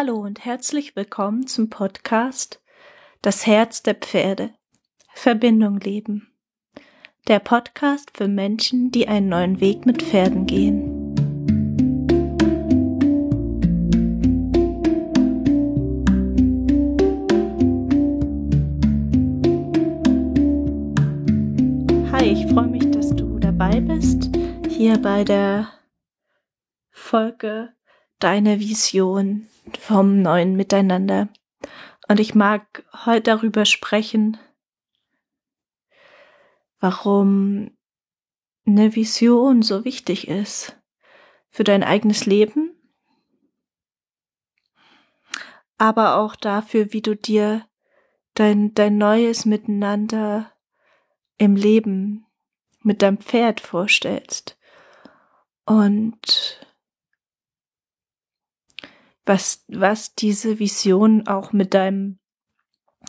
Hallo und herzlich willkommen zum Podcast Das Herz der Pferde. Verbindung leben. Der Podcast für Menschen, die einen neuen Weg mit Pferden gehen. Hi, ich freue mich, dass du dabei bist, hier bei der Folge Deine Vision vom neuen Miteinander. Und ich mag heute darüber sprechen, warum eine Vision so wichtig ist für dein eigenes Leben, aber auch dafür, wie du dir dein, dein neues Miteinander im Leben mit deinem Pferd vorstellst. Und was, was diese Vision auch mit deinem,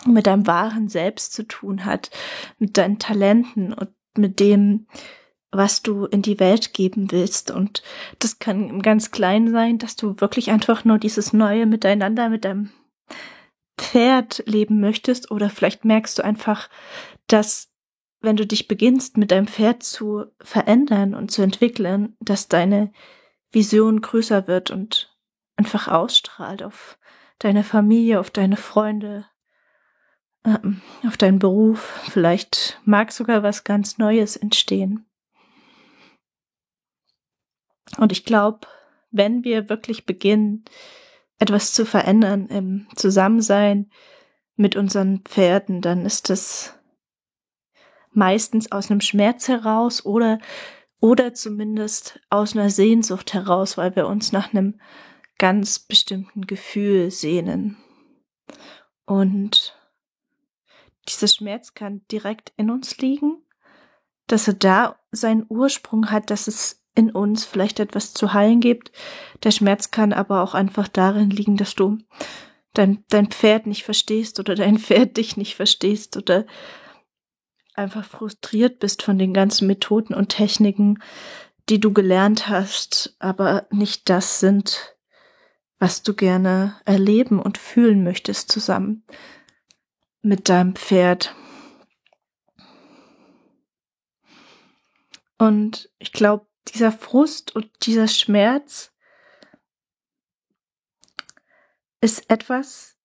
mit deinem wahren Selbst zu tun hat, mit deinen Talenten und mit dem, was du in die Welt geben willst. Und das kann ganz klein sein, dass du wirklich einfach nur dieses neue Miteinander mit deinem Pferd leben möchtest. Oder vielleicht merkst du einfach, dass wenn du dich beginnst, mit deinem Pferd zu verändern und zu entwickeln, dass deine Vision größer wird und einfach ausstrahlt auf deine Familie, auf deine Freunde, ähm, auf deinen Beruf. Vielleicht mag sogar was ganz Neues entstehen. Und ich glaube, wenn wir wirklich beginnen, etwas zu verändern im Zusammensein mit unseren Pferden, dann ist es meistens aus einem Schmerz heraus oder oder zumindest aus einer Sehnsucht heraus, weil wir uns nach einem ganz bestimmten Gefühl sehnen. Und dieser Schmerz kann direkt in uns liegen, dass er da seinen Ursprung hat, dass es in uns vielleicht etwas zu heilen gibt. Der Schmerz kann aber auch einfach darin liegen, dass du dein, dein Pferd nicht verstehst oder dein Pferd dich nicht verstehst oder einfach frustriert bist von den ganzen Methoden und Techniken, die du gelernt hast, aber nicht das sind, was du gerne erleben und fühlen möchtest zusammen mit deinem Pferd. Und ich glaube, dieser Frust und dieser Schmerz ist etwas,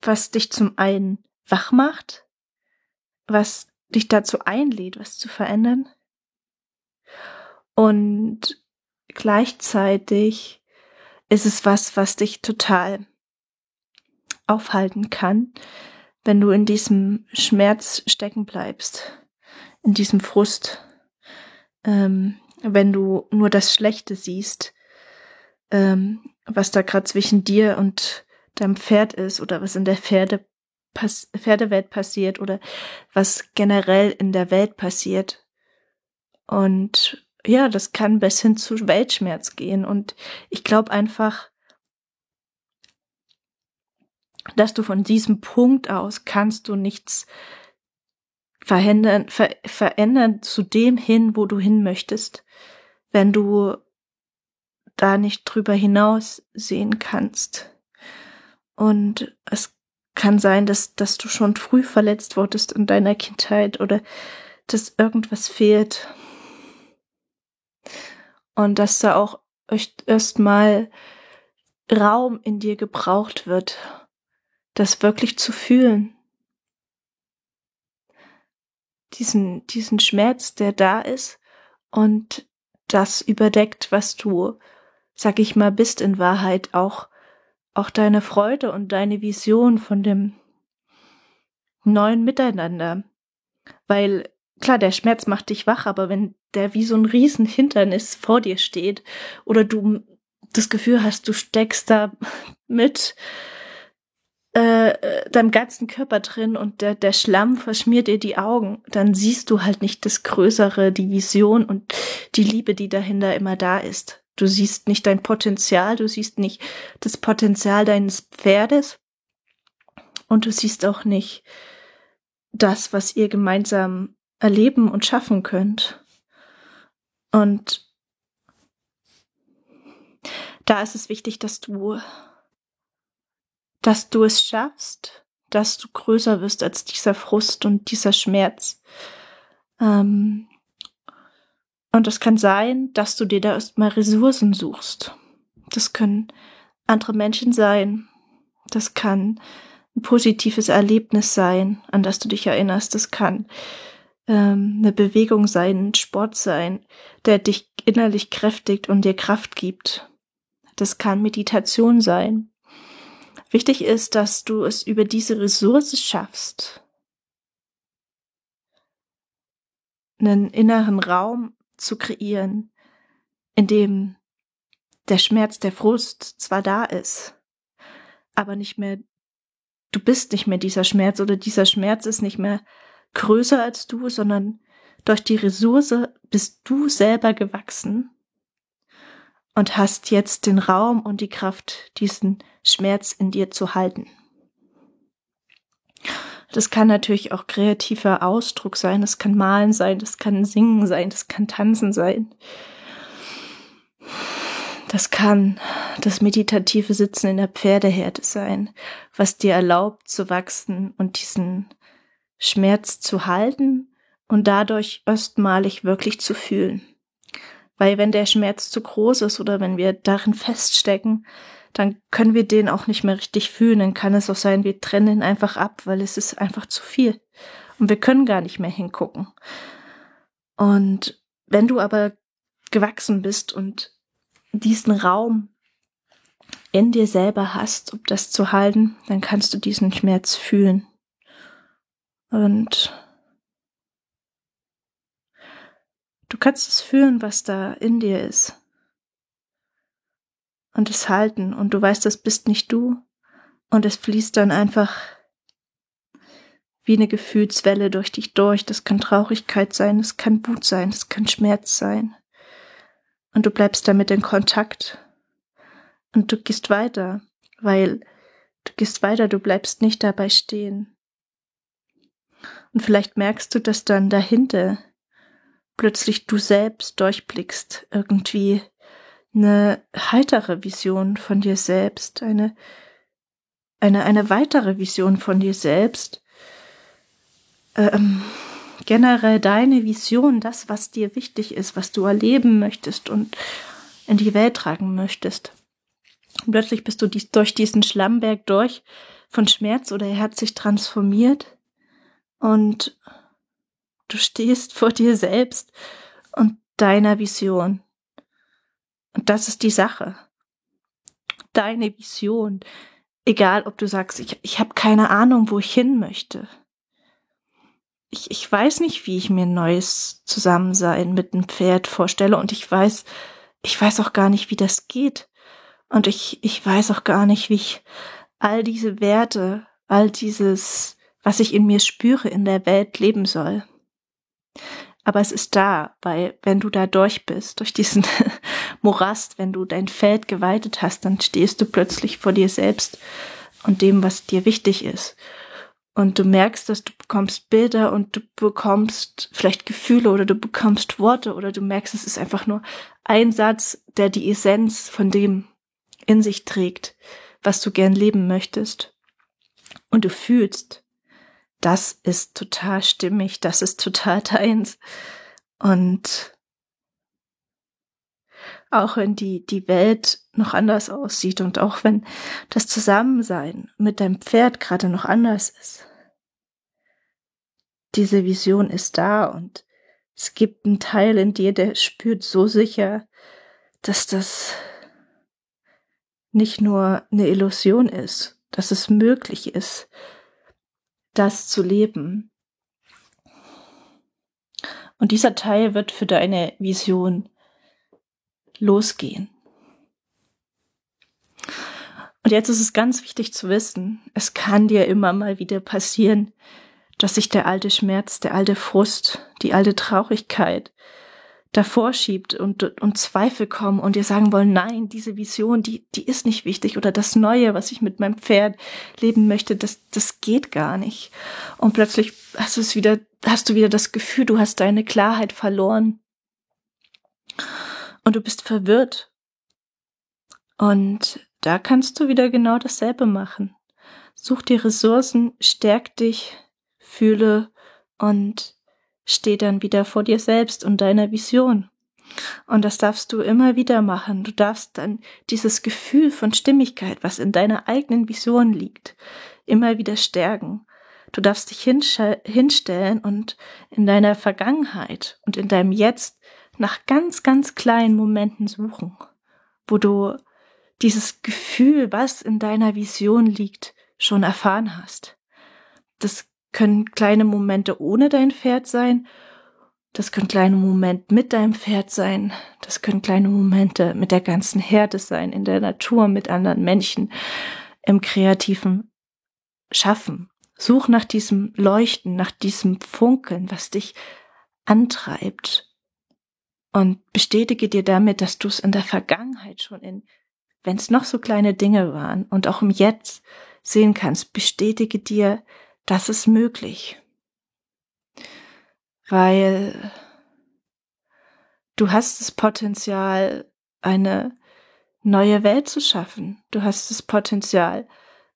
was dich zum einen wach macht, was dich dazu einlädt, was zu verändern und gleichzeitig ist es was, was dich total aufhalten kann, wenn du in diesem Schmerz stecken bleibst, in diesem Frust, ähm, wenn du nur das Schlechte siehst, ähm, was da gerade zwischen dir und deinem Pferd ist oder was in der Pferde pass Pferdewelt passiert oder was generell in der Welt passiert. Und ja, das kann bis hin zu Weltschmerz gehen. Und ich glaube einfach, dass du von diesem Punkt aus kannst du nichts verändern, ver verändern zu dem hin, wo du hin möchtest, wenn du da nicht drüber hinaus sehen kannst. Und es kann sein, dass, dass du schon früh verletzt wurdest in deiner Kindheit oder dass irgendwas fehlt und dass da auch erstmal Raum in dir gebraucht wird, das wirklich zu fühlen. Diesen, diesen Schmerz, der da ist und das überdeckt, was du, sag ich mal, bist in Wahrheit auch, auch deine Freude und deine Vision von dem neuen Miteinander. Weil klar, der Schmerz macht dich wach, aber wenn der wie so ein Riesenhindernis vor dir steht oder du das Gefühl hast, du steckst da mit äh, deinem ganzen Körper drin und der, der Schlamm verschmiert dir die Augen, dann siehst du halt nicht das Größere, die Vision und die Liebe, die dahinter immer da ist. Du siehst nicht dein Potenzial, du siehst nicht das Potenzial deines Pferdes und du siehst auch nicht das, was ihr gemeinsam erleben und schaffen könnt. Und da ist es wichtig, dass du dass du es schaffst, dass du größer wirst als dieser Frust und dieser Schmerz. Ähm, und es kann sein, dass du dir da erstmal Ressourcen suchst. Das können andere Menschen sein. Das kann ein positives Erlebnis sein, an das du dich erinnerst. Das kann ähm, eine Bewegung sein, ein Sport sein, der dich innerlich kräftigt und dir Kraft gibt. Das kann Meditation sein. Wichtig ist, dass du es über diese Ressource schaffst, einen inneren Raum zu kreieren, in dem der Schmerz, der Frust zwar da ist, aber nicht mehr, du bist nicht mehr dieser Schmerz oder dieser Schmerz ist nicht mehr größer als du, sondern durch die Ressource bist du selber gewachsen und hast jetzt den Raum und die Kraft, diesen Schmerz in dir zu halten. Das kann natürlich auch kreativer Ausdruck sein, das kann Malen sein, das kann Singen sein, das kann Tanzen sein. Das kann das meditative Sitzen in der Pferdeherde sein, was dir erlaubt zu wachsen und diesen Schmerz zu halten und dadurch erstmalig wirklich zu fühlen. Weil wenn der Schmerz zu groß ist oder wenn wir darin feststecken, dann können wir den auch nicht mehr richtig fühlen. Dann kann es auch sein, wir trennen ihn einfach ab, weil es ist einfach zu viel. Und wir können gar nicht mehr hingucken. Und wenn du aber gewachsen bist und diesen Raum in dir selber hast, um das zu halten, dann kannst du diesen Schmerz fühlen. Und du kannst es fühlen, was da in dir ist. Und es halten. Und du weißt, das bist nicht du. Und es fließt dann einfach wie eine Gefühlswelle durch dich durch. Das kann Traurigkeit sein, das kann Wut sein, das kann Schmerz sein. Und du bleibst damit in Kontakt. Und du gehst weiter, weil du gehst weiter, du bleibst nicht dabei stehen. Und vielleicht merkst du, dass dann dahinter. Plötzlich du selbst durchblickst, irgendwie eine heitere Vision von dir selbst, eine, eine, eine weitere Vision von dir selbst, ähm, generell deine Vision, das, was dir wichtig ist, was du erleben möchtest und in die Welt tragen möchtest. Und plötzlich bist du dies, durch diesen Schlammberg durch von Schmerz oder er hat sich transformiert und du stehst vor dir selbst und deiner Vision. Und das ist die Sache. Deine Vision. Egal, ob du sagst, ich, ich habe keine Ahnung, wo ich hin möchte. Ich, ich weiß nicht, wie ich mir ein neues Zusammensein mit einem Pferd vorstelle und ich weiß, ich weiß auch gar nicht, wie das geht. Und ich, ich weiß auch gar nicht, wie ich all diese Werte, all dieses was ich in mir spüre, in der Welt leben soll. Aber es ist da, weil wenn du da durch bist, durch diesen Morast, wenn du dein Feld geweitet hast, dann stehst du plötzlich vor dir selbst und dem, was dir wichtig ist. Und du merkst, dass du bekommst Bilder und du bekommst vielleicht Gefühle oder du bekommst Worte oder du merkst, es ist einfach nur ein Satz, der die Essenz von dem in sich trägt, was du gern leben möchtest. Und du fühlst, das ist total stimmig, das ist total deins. Und auch wenn die, die Welt noch anders aussieht und auch wenn das Zusammensein mit deinem Pferd gerade noch anders ist. Diese Vision ist da und es gibt einen Teil in dir, der spürt so sicher, dass das nicht nur eine Illusion ist, dass es möglich ist, das zu leben. Und dieser Teil wird für deine Vision losgehen. Und jetzt ist es ganz wichtig zu wissen, es kann dir immer mal wieder passieren, dass sich der alte Schmerz, der alte Frust, die alte Traurigkeit, davor schiebt und, und Zweifel kommen und dir sagen wollen, nein, diese Vision, die, die ist nicht wichtig oder das Neue, was ich mit meinem Pferd leben möchte, das, das geht gar nicht. Und plötzlich hast du es wieder, hast du wieder das Gefühl, du hast deine Klarheit verloren. Und du bist verwirrt. Und da kannst du wieder genau dasselbe machen. Such dir Ressourcen, stärk dich, fühle und steh dann wieder vor dir selbst und deiner Vision. Und das darfst du immer wieder machen. Du darfst dann dieses Gefühl von Stimmigkeit, was in deiner eigenen Vision liegt, immer wieder stärken. Du darfst dich hinstellen und in deiner Vergangenheit und in deinem Jetzt nach ganz, ganz kleinen Momenten suchen, wo du dieses Gefühl, was in deiner Vision liegt, schon erfahren hast. Das können kleine Momente ohne dein Pferd sein das können kleine Momente mit deinem Pferd sein. Das können kleine Momente mit der ganzen Herde sein, in der Natur, mit anderen Menschen, im kreativen Schaffen. Such nach diesem Leuchten, nach diesem Funkeln, was dich antreibt. Und bestätige dir damit, dass du es in der Vergangenheit schon in, wenn es noch so kleine Dinge waren und auch im Jetzt sehen kannst, bestätige dir, das ist möglich weil du hast das Potenzial, eine neue Welt zu schaffen. Du hast das Potenzial,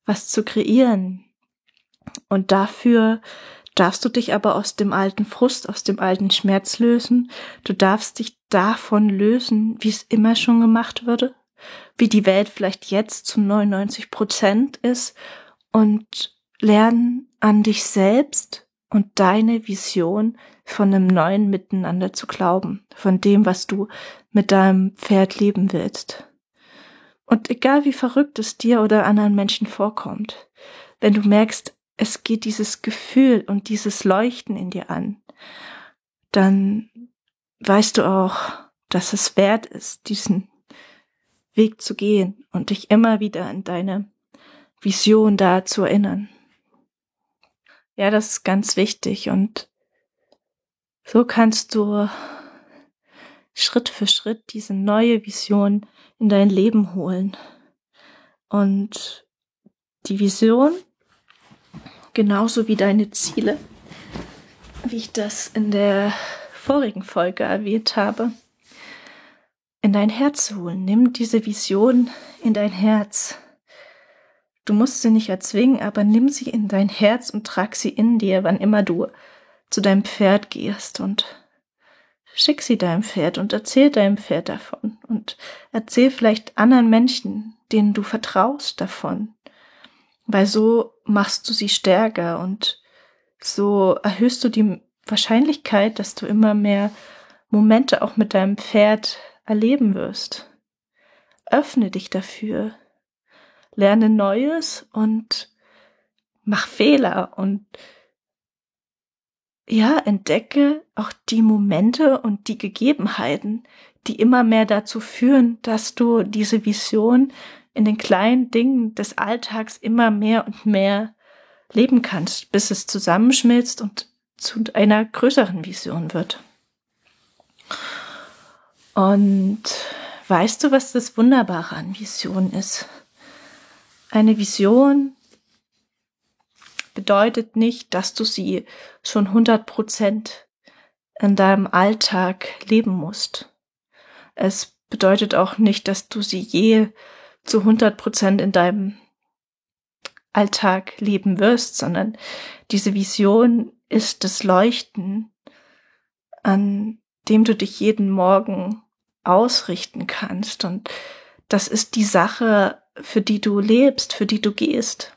was zu kreieren. Und dafür darfst du dich aber aus dem alten Frust, aus dem alten Schmerz lösen. Du darfst dich davon lösen, wie es immer schon gemacht würde, wie die Welt vielleicht jetzt zu 99 Prozent ist und lernen an dich selbst und deine Vision von einem neuen Miteinander zu glauben, von dem, was du mit deinem Pferd leben willst. Und egal wie verrückt es dir oder anderen Menschen vorkommt, wenn du merkst, es geht dieses Gefühl und dieses Leuchten in dir an, dann weißt du auch, dass es wert ist, diesen Weg zu gehen und dich immer wieder an deine Vision da zu erinnern. Ja, das ist ganz wichtig und so kannst du Schritt für Schritt diese neue Vision in dein Leben holen. Und die Vision, genauso wie deine Ziele, wie ich das in der vorigen Folge erwähnt habe, in dein Herz holen. Nimm diese Vision in dein Herz. Du musst sie nicht erzwingen, aber nimm sie in dein Herz und trag sie in dir, wann immer du zu deinem Pferd gehst und schick sie deinem Pferd und erzähl deinem Pferd davon und erzähl vielleicht anderen Menschen, denen du vertraust davon, weil so machst du sie stärker und so erhöhst du die Wahrscheinlichkeit, dass du immer mehr Momente auch mit deinem Pferd erleben wirst. Öffne dich dafür, lerne Neues und mach Fehler und ja, entdecke auch die Momente und die Gegebenheiten, die immer mehr dazu führen, dass du diese Vision in den kleinen Dingen des Alltags immer mehr und mehr leben kannst, bis es zusammenschmilzt und zu einer größeren Vision wird. Und weißt du, was das Wunderbare an Vision ist? Eine Vision bedeutet nicht, dass du sie schon 100 Prozent in deinem Alltag leben musst. Es bedeutet auch nicht, dass du sie je zu 100 Prozent in deinem Alltag leben wirst, sondern diese Vision ist das Leuchten, an dem du dich jeden Morgen ausrichten kannst. Und das ist die Sache, für die du lebst, für die du gehst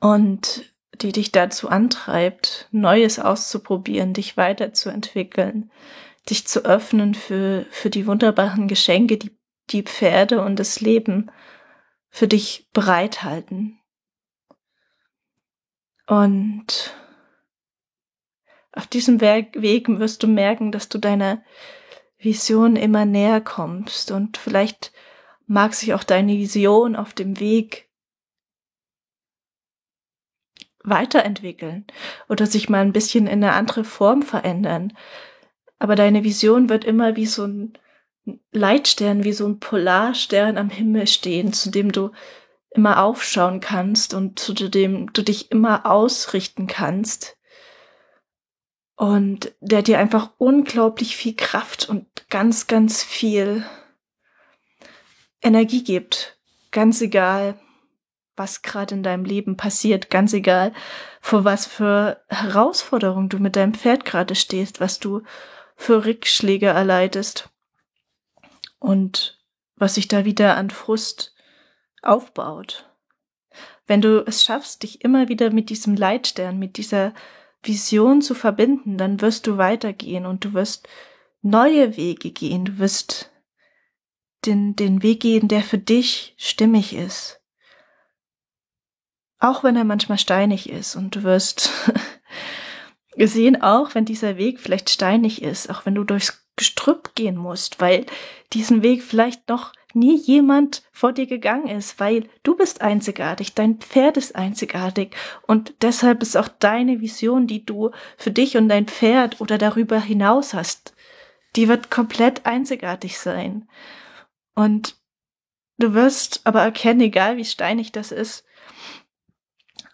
und die dich dazu antreibt, Neues auszuprobieren, dich weiterzuentwickeln, dich zu öffnen für, für die wunderbaren Geschenke, die die Pferde und das Leben für dich bereithalten. Und auf diesem Weg wirst du merken, dass du deiner Vision immer näher kommst und vielleicht mag sich auch deine Vision auf dem Weg weiterentwickeln oder sich mal ein bisschen in eine andere Form verändern. Aber deine Vision wird immer wie so ein Leitstern, wie so ein Polarstern am Himmel stehen, zu dem du immer aufschauen kannst und zu dem du dich immer ausrichten kannst. Und der dir einfach unglaublich viel Kraft und ganz, ganz viel Energie gibt. Ganz egal, was gerade in deinem Leben passiert, ganz egal, vor was für Herausforderungen du mit deinem Pferd gerade stehst, was du für Rückschläge erleidest und was sich da wieder an Frust aufbaut. Wenn du es schaffst, dich immer wieder mit diesem Leitstern, mit dieser Vision zu verbinden, dann wirst du weitergehen und du wirst neue Wege gehen, du wirst den, den Weg gehen, der für dich stimmig ist. Auch wenn er manchmal steinig ist und du wirst sehen, auch wenn dieser Weg vielleicht steinig ist, auch wenn du durchs Gestrüpp gehen musst, weil diesen Weg vielleicht noch nie jemand vor dir gegangen ist, weil du bist einzigartig, dein Pferd ist einzigartig und deshalb ist auch deine Vision, die du für dich und dein Pferd oder darüber hinaus hast, die wird komplett einzigartig sein. Und du wirst aber erkennen, egal wie steinig das ist,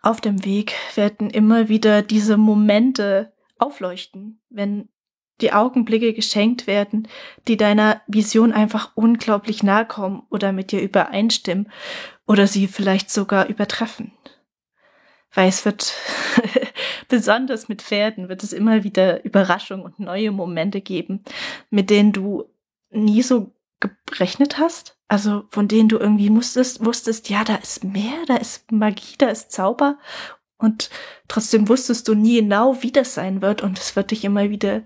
auf dem Weg werden immer wieder diese Momente aufleuchten, wenn die Augenblicke geschenkt werden, die deiner Vision einfach unglaublich nahe kommen oder mit dir übereinstimmen oder sie vielleicht sogar übertreffen. Weil es wird, besonders mit Pferden, wird es immer wieder Überraschungen und neue Momente geben, mit denen du nie so gerechnet hast. Also von denen du irgendwie musstest, wusstest, ja, da ist mehr, da ist Magie, da ist Zauber. Und trotzdem wusstest du nie genau, wie das sein wird. Und es wird dich immer wieder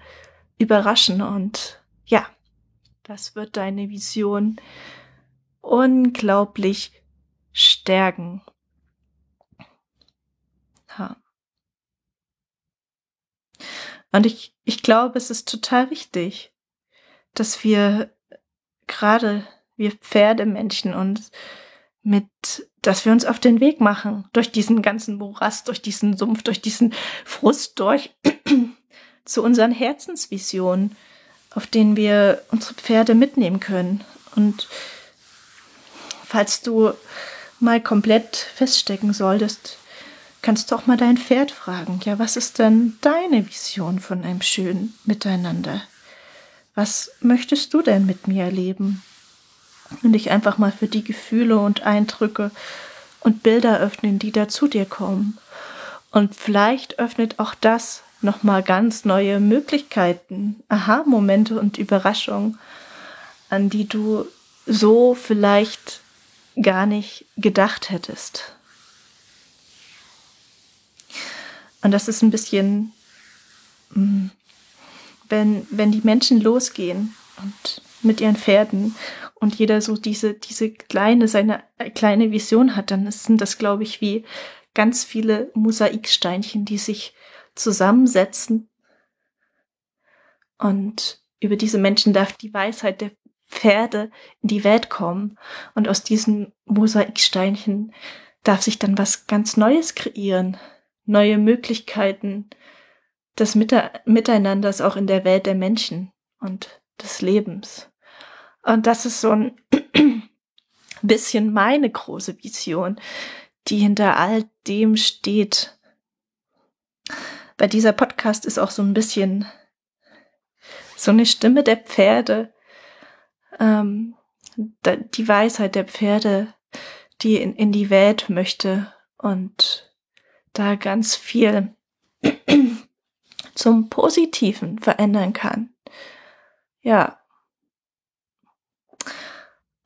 überraschen und ja, das wird deine Vision unglaublich stärken. Und ich, ich glaube, es ist total wichtig, dass wir gerade wir Pferdemenschen uns mit, dass wir uns auf den Weg machen, durch diesen ganzen Morast, durch diesen Sumpf, durch diesen Frust durch, zu unseren Herzensvisionen, auf denen wir unsere Pferde mitnehmen können. Und falls du mal komplett feststecken solltest, kannst du auch mal dein Pferd fragen, ja, was ist denn deine Vision von einem schönen Miteinander? Was möchtest du denn mit mir erleben? Und dich einfach mal für die Gefühle und Eindrücke und Bilder öffnen, die da zu dir kommen. Und vielleicht öffnet auch das nochmal ganz neue Möglichkeiten, Aha-Momente und Überraschungen, an die du so vielleicht gar nicht gedacht hättest. Und das ist ein bisschen, mm, wenn, wenn die Menschen losgehen und mit ihren Pferden und jeder so diese, diese kleine, seine kleine Vision hat, dann sind das, glaube ich, wie ganz viele Mosaiksteinchen, die sich zusammensetzen. Und über diese Menschen darf die Weisheit der Pferde in die Welt kommen. Und aus diesen Mosaiksteinchen darf sich dann was ganz Neues kreieren. Neue Möglichkeiten des Miteinanders auch in der Welt der Menschen und des Lebens. Und das ist so ein bisschen meine große Vision, die hinter all dem steht, bei dieser Podcast ist auch so ein bisschen so eine Stimme der Pferde, ähm, die Weisheit der Pferde, die in, in die Welt möchte und da ganz viel zum Positiven verändern kann. Ja.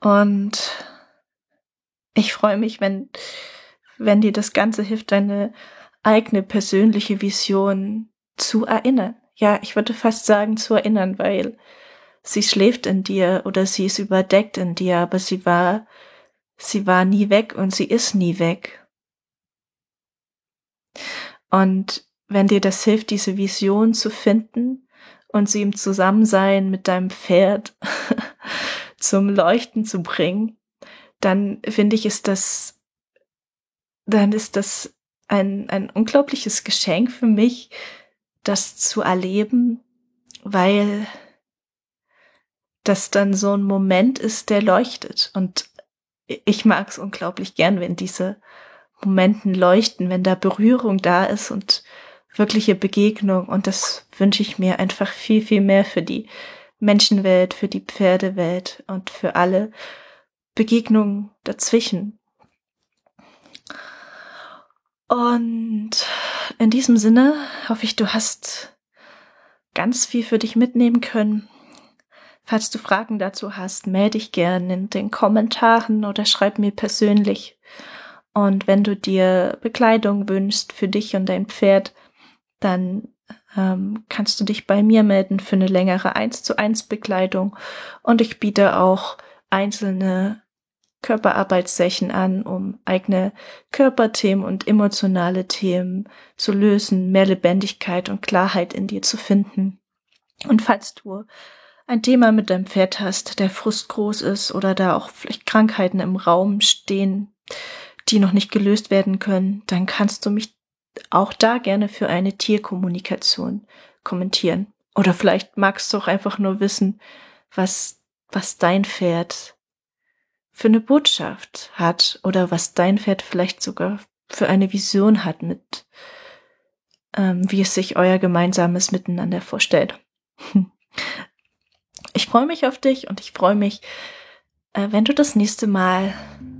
Und ich freue mich, wenn, wenn dir das Ganze hilft, deine eigene persönliche Vision zu erinnern. Ja, ich würde fast sagen zu erinnern, weil sie schläft in dir oder sie ist überdeckt in dir, aber sie war, sie war nie weg und sie ist nie weg. Und wenn dir das hilft, diese Vision zu finden und sie im Zusammensein mit deinem Pferd zum Leuchten zu bringen, dann finde ich, ist das, dann ist das ein, ein unglaubliches Geschenk für mich, das zu erleben, weil das dann so ein Moment ist, der leuchtet. Und ich mag es unglaublich gern, wenn diese Momenten leuchten, wenn da Berührung da ist und wirkliche Begegnung. Und das wünsche ich mir einfach viel, viel mehr für die Menschenwelt, für die Pferdewelt und für alle Begegnungen dazwischen. Und in diesem Sinne hoffe ich, du hast ganz viel für dich mitnehmen können. Falls du Fragen dazu hast, melde dich gerne in den Kommentaren oder schreib mir persönlich. Und wenn du dir Bekleidung wünschst für dich und dein Pferd, dann ähm, kannst du dich bei mir melden für eine längere 1 zu 1 Bekleidung. Und ich biete auch einzelne Körperarbeitssession an, um eigene Körperthemen und emotionale Themen zu lösen, mehr Lebendigkeit und Klarheit in dir zu finden. Und falls du ein Thema mit deinem Pferd hast, der Frust groß ist oder da auch vielleicht Krankheiten im Raum stehen, die noch nicht gelöst werden können, dann kannst du mich auch da gerne für eine Tierkommunikation kommentieren. Oder vielleicht magst du auch einfach nur wissen, was, was dein Pferd für eine Botschaft hat oder was dein Pferd vielleicht sogar für eine Vision hat mit, ähm, wie es sich euer gemeinsames Miteinander vorstellt. Ich freue mich auf dich und ich freue mich, äh, wenn du das nächste Mal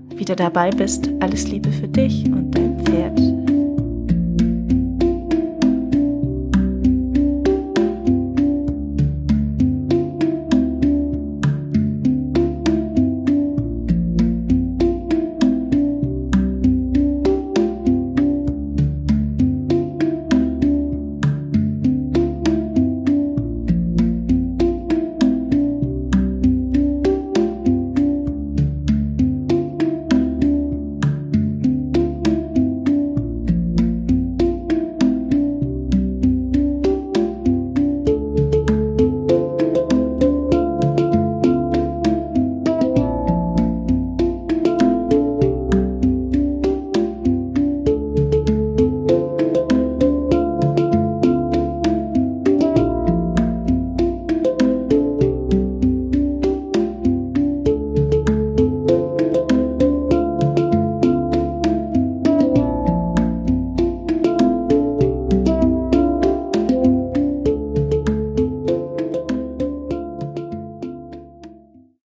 wieder dabei bist. Alles Liebe für dich und.